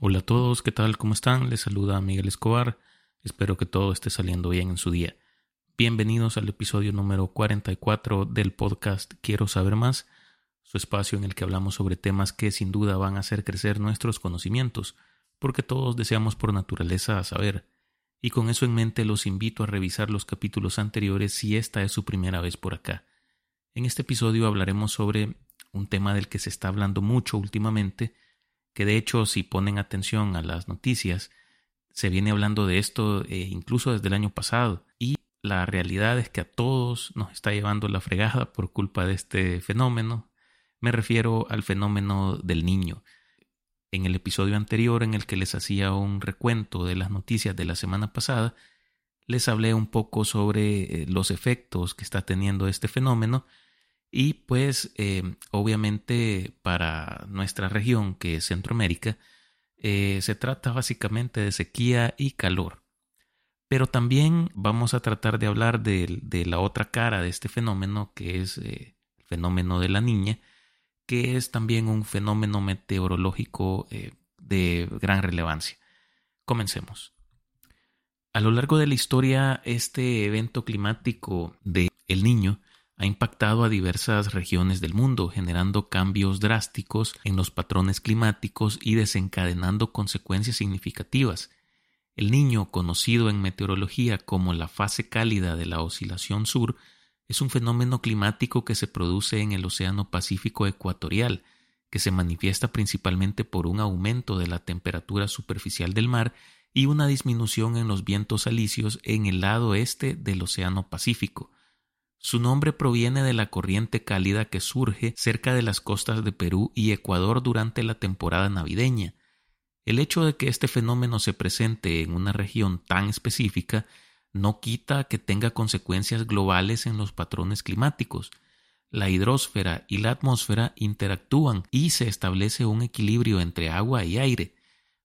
Hola a todos, ¿qué tal? ¿Cómo están? Les saluda Miguel Escobar. Espero que todo esté saliendo bien en su día. Bienvenidos al episodio número 44 del podcast Quiero saber más, su espacio en el que hablamos sobre temas que sin duda van a hacer crecer nuestros conocimientos, porque todos deseamos por naturaleza saber. Y con eso en mente los invito a revisar los capítulos anteriores si esta es su primera vez por acá. En este episodio hablaremos sobre un tema del que se está hablando mucho últimamente, que de hecho si ponen atención a las noticias, se viene hablando de esto eh, incluso desde el año pasado y la realidad es que a todos nos está llevando la fregada por culpa de este fenómeno. Me refiero al fenómeno del niño. En el episodio anterior en el que les hacía un recuento de las noticias de la semana pasada, les hablé un poco sobre eh, los efectos que está teniendo este fenómeno y pues eh, obviamente para nuestra región, que es Centroamérica, eh, se trata básicamente de sequía y calor. Pero también vamos a tratar de hablar de, la otra cara de este fenómeno, que es eh, el fenómeno de la niña, que es también un fenómeno meteorológico de gran relevancia. Comencemos. A lo largo de la historia, este evento climático de El Niño ha impactado a diversas regiones del mundo, generando cambios drásticos en los patrones climáticos y desencadenando consecuencias significativas. El niño, conocido en meteorología como la fase cálida de la oscilación sur, es un fenómeno climático que se produce en el Océano Pacífico ecuatorial, que se manifiesta principalmente por un aumento de la temperatura superficial del mar y una disminución en los vientos alisios en el lado este del Océano Pacífico. Su nombre proviene de la corriente cálida que surge cerca de las costas de Perú y Ecuador durante la temporada navideña. El hecho de que este fenómeno se presente en una región tan específica no quita que tenga consecuencias globales en los patrones climáticos. La hidrosfera y la atmósfera interactúan y se establece un equilibrio entre agua y aire.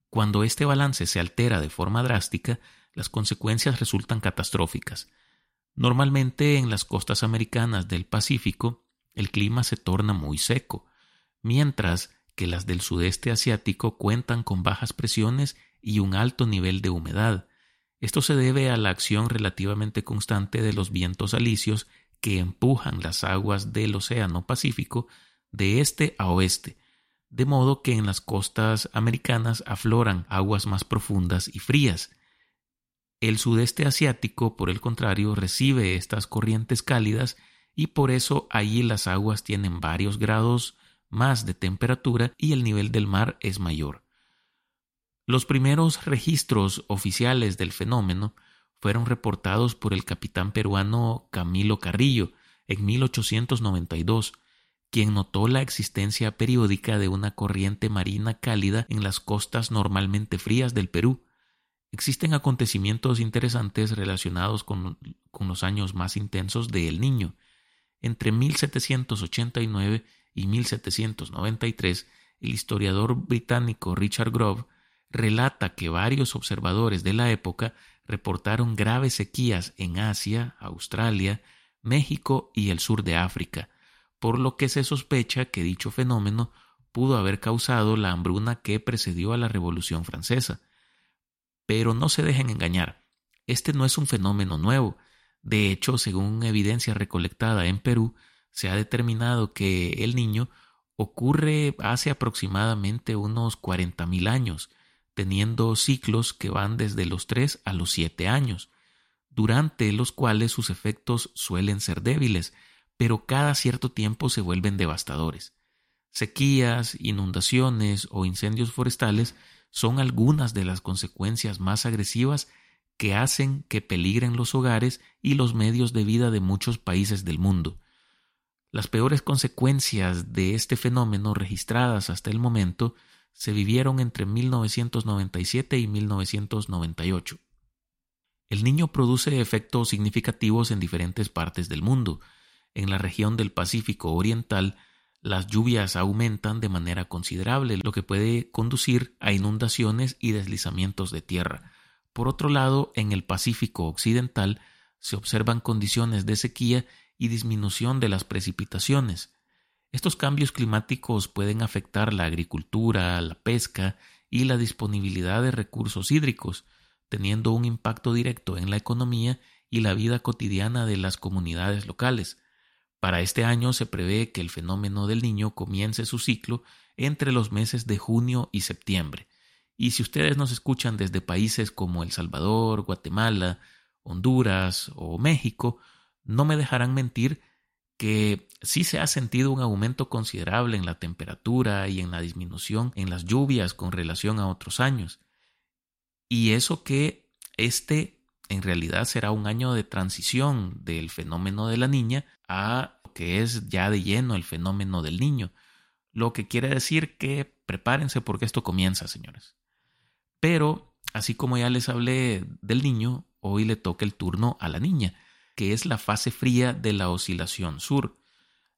Cuando este balance se altera de forma drástica, las consecuencias resultan catastróficas. Normalmente en las costas americanas del Pacífico el clima se torna muy seco, mientras que las del sudeste asiático cuentan con bajas presiones y un alto nivel de humedad. Esto se debe a la acción relativamente constante de los vientos alisios que empujan las aguas del Océano Pacífico de este a oeste, de modo que en las costas americanas afloran aguas más profundas y frías, el sudeste asiático, por el contrario, recibe estas corrientes cálidas y por eso allí las aguas tienen varios grados más de temperatura y el nivel del mar es mayor. Los primeros registros oficiales del fenómeno fueron reportados por el capitán peruano Camilo Carrillo en 1892, quien notó la existencia periódica de una corriente marina cálida en las costas normalmente frías del Perú, Existen acontecimientos interesantes relacionados con, los años más intensos de El Niño. Entre 1789 y 1793, el historiador británico Richard Grove relata que varios observadores de la época reportaron graves sequías en Asia, Australia, México y el sur de África, por lo que se sospecha que dicho fenómeno pudo haber causado la hambruna que precedió a la Revolución Francesa. Pero no se dejen engañar, este no es un fenómeno nuevo. De hecho, según evidencia recolectada en Perú, se ha determinado que el niño ocurre hace aproximadamente unos 40.000 años, teniendo ciclos que van desde los 3 a los 7 años, durante los cuales sus efectos suelen ser débiles, pero cada cierto tiempo se vuelven devastadores. Sequías, inundaciones o incendios forestales son algunas de las consecuencias más agresivas que hacen que peligren los hogares y los medios de vida de muchos países del mundo. Las peores consecuencias de este fenómeno registradas hasta el momento se vivieron entre 1997 y 1998. El niño produce efectos significativos en diferentes partes del mundo. En la región del Pacífico Oriental las lluvias aumentan de manera considerable, lo que puede conducir a inundaciones y deslizamientos de tierra. Por otro lado, en el Pacífico Occidental se observan condiciones de sequía y disminución de las precipitaciones. Estos cambios climáticos pueden afectar la agricultura, la pesca y la disponibilidad de recursos hídricos, teniendo un impacto directo en la economía y la vida cotidiana de las comunidades locales. Para este año se prevé que el fenómeno del niño comience su ciclo entre los meses de junio y septiembre. Y si ustedes nos escuchan desde países como El Salvador, Guatemala, Honduras o México, no me dejarán mentir que sí se ha sentido un aumento considerable en la temperatura y en la disminución en las lluvias con relación a otros años. Y eso que este en realidad será un año de transición del fenómeno de la niña a lo que es ya de lleno el fenómeno del niño. Lo que quiere decir que prepárense porque esto comienza, señores. Pero, así como ya les hablé del niño, hoy le toca el turno a la niña, que es la fase fría de la oscilación sur.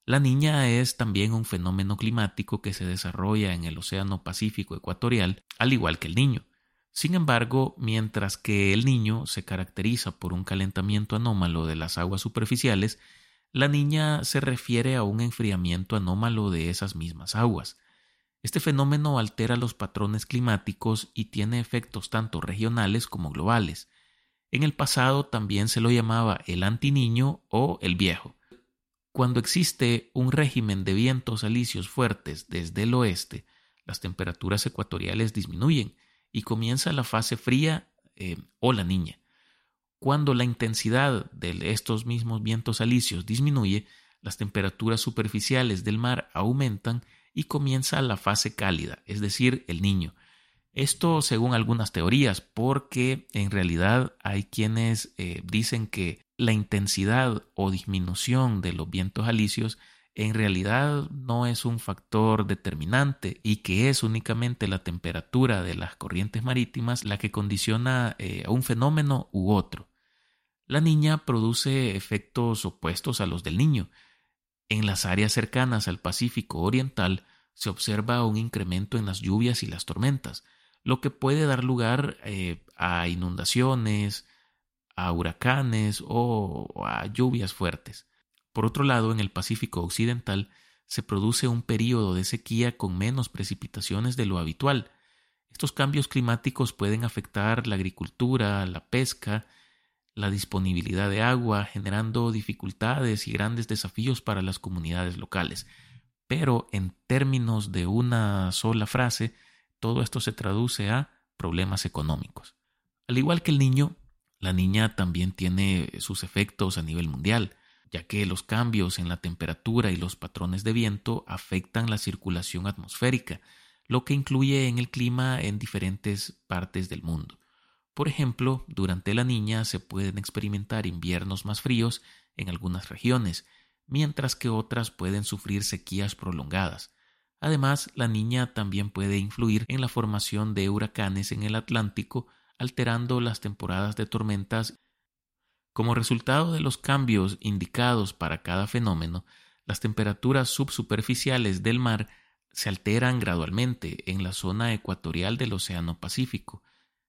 La niña es también un fenómeno climático que se desarrolla en el Océano Pacífico Ecuatorial, al igual que el niño. Sin embargo, mientras que el niño se caracteriza por un calentamiento anómalo de las aguas superficiales, la niña se refiere a un enfriamiento anómalo de esas mismas aguas. Este fenómeno altera los patrones climáticos y tiene efectos tanto regionales como globales. En el pasado también se lo llamaba el antiniño o el viejo. Cuando existe un régimen de vientos alisios fuertes desde el oeste, las temperaturas ecuatoriales disminuyen y comienza la fase fría eh, o la niña. Cuando la intensidad de estos mismos vientos alisios disminuye, las temperaturas superficiales del mar aumentan y comienza la fase cálida, es decir, el niño. Esto según algunas teorías, porque en realidad hay quienes eh, dicen que la intensidad o disminución de los vientos alisios en realidad no es un factor determinante y que es únicamente la temperatura de las corrientes marítimas la que condiciona eh, a un fenómeno u otro. La niña produce efectos opuestos a los del niño. En las áreas cercanas al Pacífico Oriental se observa un incremento en las lluvias y las tormentas, lo que puede dar lugar eh, a inundaciones, a huracanes o a lluvias fuertes. Por otro lado, en el Pacífico Occidental se produce un período de sequía con menos precipitaciones de lo habitual. Estos cambios climáticos pueden afectar la agricultura, la pesca, la disponibilidad de agua, generando dificultades y grandes desafíos para las comunidades locales. Pero en términos de una sola frase, todo esto se traduce a problemas económicos. Al igual que el niño, la niña también tiene sus efectos a nivel mundial, ya que los cambios en la temperatura y los patrones de viento afectan la circulación atmosférica, lo que incluye en el clima en diferentes partes del mundo. Por ejemplo, durante la niña se pueden experimentar inviernos más fríos en algunas regiones, mientras que otras pueden sufrir sequías prolongadas. Además, la niña también puede influir en la formación de huracanes en el Atlántico, alterando las temporadas de tormentas. Como resultado de los cambios indicados para cada fenómeno, las temperaturas subsuperficiales del mar se alteran gradualmente en la zona ecuatorial del Océano Pacífico,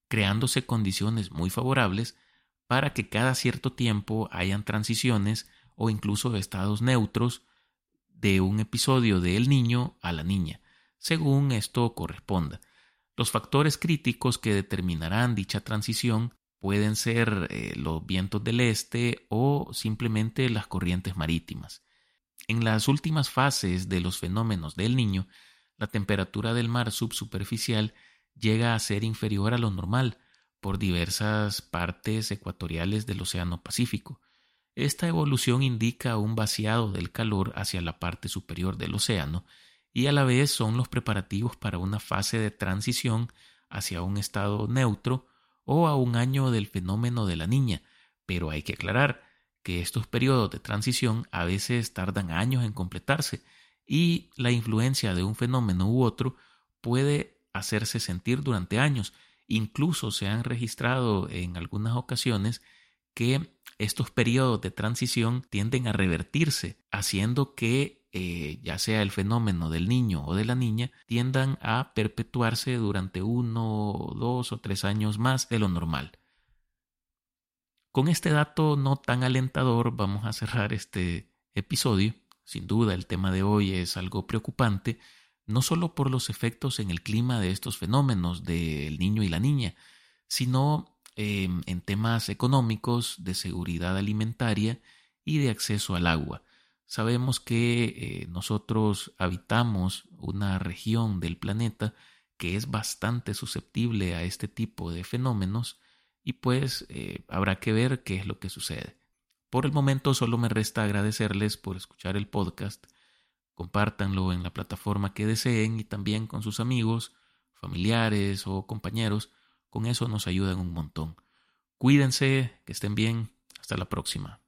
creándose condiciones muy favorables para que cada cierto tiempo hayan transiciones o incluso estados neutros de un episodio de el niño a la niña, según esto corresponda. Los factores críticos que determinarán dicha transición pueden ser eh, los vientos del este o simplemente las corrientes marítimas. En las últimas fases de los fenómenos del niño, la temperatura del mar subsuperficial llega a ser inferior a lo normal por diversas partes ecuatoriales del Océano Pacífico, esta evolución indica un vaciado del calor hacia la parte superior del océano y a la vez son los preparativos para una fase de transición hacia un estado neutro o a un año del fenómeno de la niña, pero hay que aclarar que estos periodos de transición a veces tardan años en completarse y la influencia de un fenómeno u otro puede hacerse sentir durante años. Incluso se han registrado en algunas ocasiones que estos periodos de transición tienden a revertirse, haciendo que eh, ya sea el fenómeno del niño o de la niña, tiendan a perpetuarse durante uno, dos o tres años más de lo normal. Con este dato no tan alentador vamos a cerrar este episodio. Sin duda el tema de hoy es algo preocupante, no solo por los efectos en el clima de estos fenómenos del niño y la niña, sino em, en temas económicos, de seguridad alimentaria y de acceso al agua. Sabemos que eh, nosotros habitamos una región del planeta que es bastante susceptible a este tipo de fenómenos y pues eh, habrá que ver qué es lo que sucede. Por el momento solo me resta agradecerles por escuchar el podcast. Compártanlo en la plataforma que deseen y también con sus amigos, familiares o compañeros. Con eso nos ayudan un montón. Cuídense, que estén bien. Hasta la próxima.